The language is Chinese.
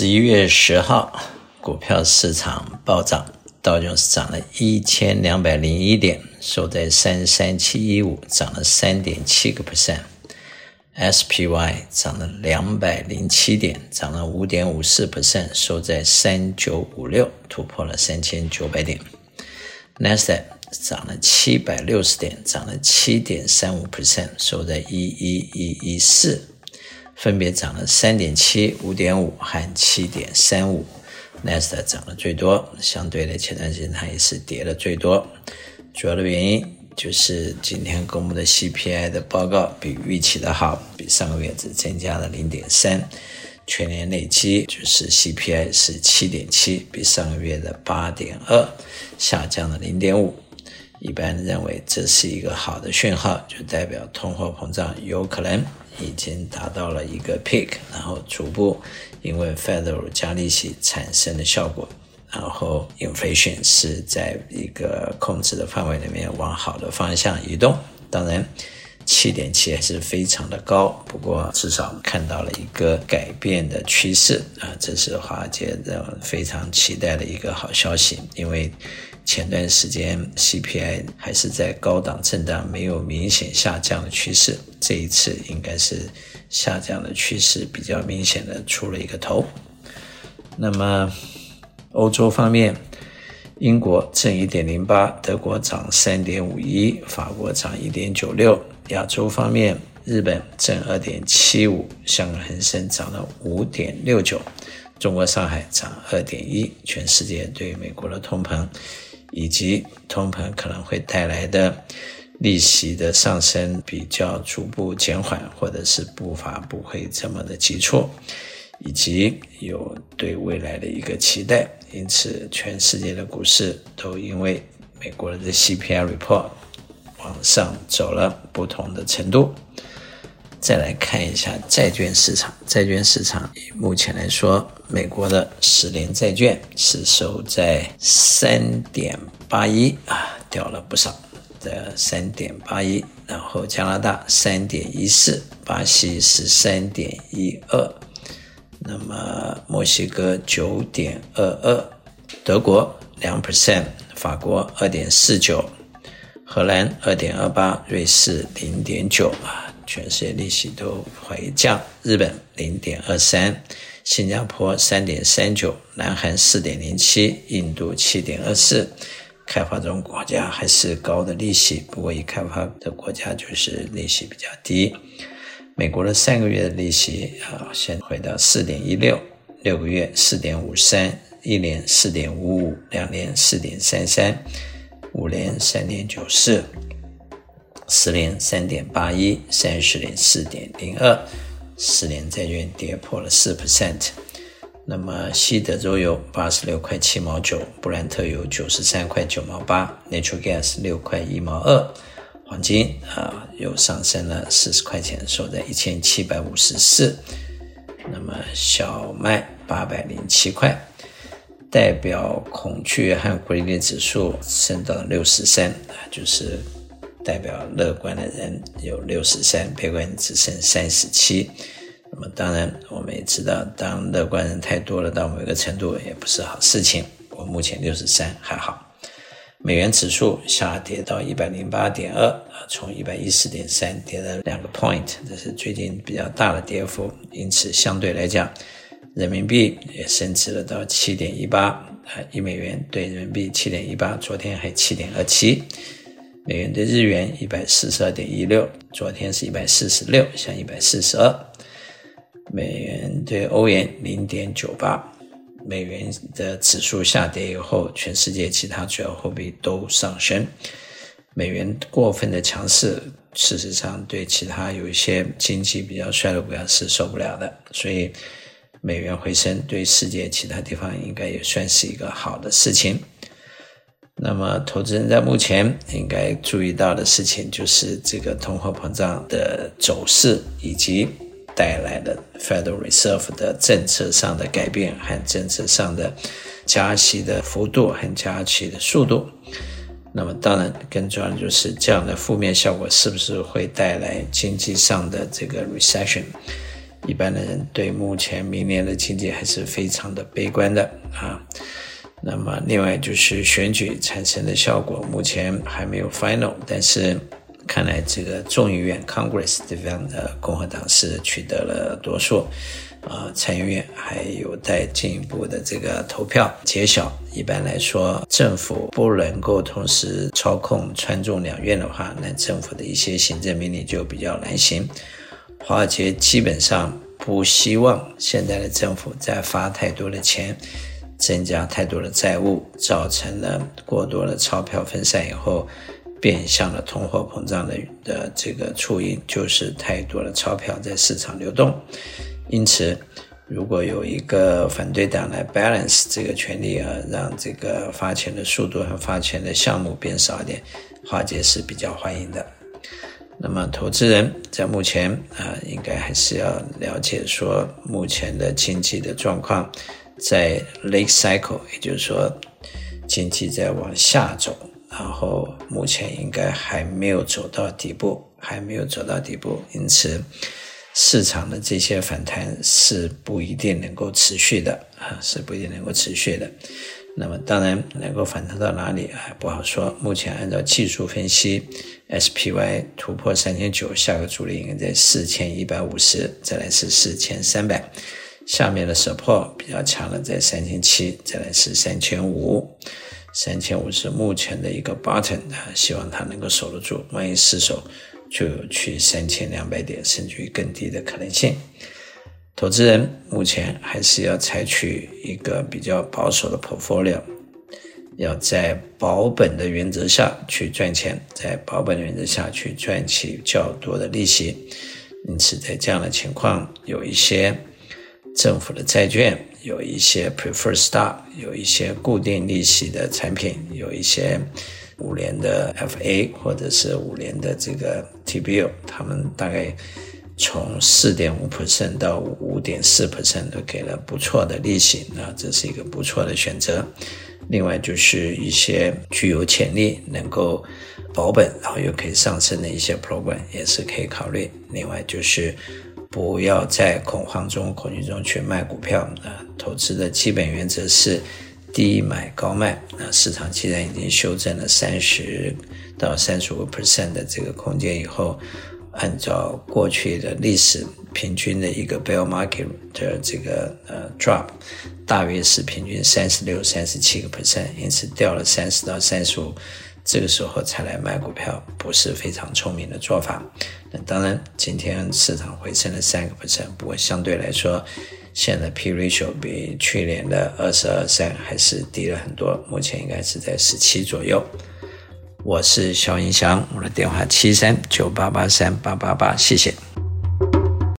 十一月十号，股票市场暴涨，道琼斯涨了一千两百零一点，收在三三七一五，涨了三点七个 percent；SPY 涨了两百零七点，涨了五点五四 percent，收在三九五六，突破了三千九百点；Nasdaq 涨了七百六十点，涨了七点三五 percent，收在一一一一四。分别涨了三点七、五点五和七点三五，纳斯达涨了最多，相对的前段时间它也是跌了最多。主要的原因就是今天公布的 CPI 的报告比预期的好，比上个月只增加了零点三，全年累积就是 CPI 是七点七，比上个月的八点二下降了零点五。一般认为这是一个好的讯号，就代表通货膨胀有可能。已经达到了一个 peak，然后逐步因为 Federal 加利息产生的效果，然后 inflation 是在一个控制的范围里面往好的方向移动。当然，七点七还是非常的高，不过至少看到了一个改变的趋势啊，这是华尔街的非常期待的一个好消息，因为。前段时间 CPI 还是在高档震荡，没有明显下降的趋势。这一次应该是下降的趋势比较明显的出了一个头。那么欧洲方面，英国正一点零八，德国涨三点五一，法国涨一点九六。亚洲方面，日本正二点七五，香港恒生涨了五点六九，中国上海涨二点一。全世界对美国的通膨。以及通膨可能会带来的利息的上升比较逐步减缓，或者是步伐不会这么的急促，以及有对未来的一个期待，因此全世界的股市都因为美国的 CPI report 往上走了不同的程度。再来看一下债券市场，债券市场目前来说，美国的十年债券是收在三点八一啊，掉了不少的三点八一，然后加拿大三点一四，巴西是三点一二，那么墨西哥九点二二，德国两 percent，法国二点四九，荷兰二点二八，瑞士零点九啊。全世界利息都回降，日本零点二三，新加坡三点三九，南韩四点零七，印度七点二四，开发中国家还是高的利息，不过已开发的国家就是利息比较低。美国的三个月的利息啊，先回到四点一六，六个月四点五三，一年四点五五，两年四点三三，五年三点九四。十年三点八一，三十年四点零二，十年债券跌破了四 percent。那么西德州油八十六块七毛九，布兰特油九十三块九毛八，Natural Gas 六块一毛二，黄金啊又上升了四十块钱，收在一千七百五十四。那么小麦八百零七块，代表恐惧和不利的指数升到六十三啊，就是。代表乐观的人有六十三，悲观只剩三十七。那么当然，我们也知道，当乐观人太多了，到某个程度也不是好事情。我目前六十三还好。美元指数下跌到一百零八点二，啊，从一百一十点三跌了两个 point，这是最近比较大的跌幅。因此，相对来讲，人民币也升值了到七点一八，啊，一美元兑人民币七点一八，昨天还七点二七。美元兑日元一百四十二点一六，昨天是一百四十六，像一百四十二。美元兑欧元零点九八，美元的指数下跌以后，全世界其他主要货币都上升。美元过分的强势，事实上对其他有一些经济比较衰的国家是受不了的，所以美元回升对世界其他地方应该也算是一个好的事情。那么，投资人在目前应该注意到的事情，就是这个通货膨胀的走势，以及带来的 Federal Reserve 的政策上的改变和政策上的加息的幅度和加息的速度。那么，当然更重要的就是这样的负面效果是不是会带来经济上的这个 recession，一般的人对目前明年的经济还是非常的悲观的啊。那么，另外就是选举产生的效果，目前还没有 final，但是看来这个众议院 Congress 这边的共和党是取得了多数，啊，参议院还有待进一步的这个投票揭晓。一般来说，政府不能够同时操控参众两院的话，那政府的一些行政命令就比较难行。华尔街基本上不希望现在的政府再发太多的钱。增加太多的债务，造成了过多的钞票分散以后，变相的通货膨胀的的这个促因，就是太多的钞票在市场流动。因此，如果有一个反对党来 balance 这个权力啊，让这个发钱的速度和发钱的项目变少一点，华尔街是比较欢迎的。那么，投资人在目前啊，应该还是要了解说目前的经济的状况。在 late cycle，也就是说，经济在往下走，然后目前应该还没有走到底部，还没有走到底部，因此市场的这些反弹是不一定能够持续的啊，是不一定能够持续的。那么当然能够反弹到哪里还不好说。目前按照技术分析，SPY 突破三千九，下个阻力应该在四千一百五十，再来是四千三百。下面的 support 比较强的在三千七，再来是三千五，三千五是目前的一个 button 啊，希望它能够守得住，万一失守，就有去三千两百点甚至于更低的可能性。投资人目前还是要采取一个比较保守的 portfolio，要在保本的原则下去赚钱，在保本的原则下去赚取较多的利息。因此，在这样的情况，有一些。政府的债券有一些 preferred stock，有一些固定利息的产品，有一些五年的 FA 或者是五年的这个 TBU，他们大概从四点五 percent 到五点四 percent 都给了不错的利息，那这是一个不错的选择。另外就是一些具有潜力能够保本，然后又可以上升的一些 program 也是可以考虑。另外就是。不要在恐慌中、恐惧中去卖股票啊！投资的基本原则是低买高卖。那市场既然已经修正了三十到三十五 percent 的这个空间以后，按照过去的历史平均的一个 bear market 的这个呃 drop，大约是平均三十六、三十七个 percent，因此掉了三十到三十五。这个时候才来买股票，不是非常聪明的做法。那当然，今天市场回升了三个 percent，不过相对来说，现在 P ratio 比去年的二十二三还是低了很多，目前应该是在十七左右。我是萧云祥，我的电话七三九八八三八八八，谢谢。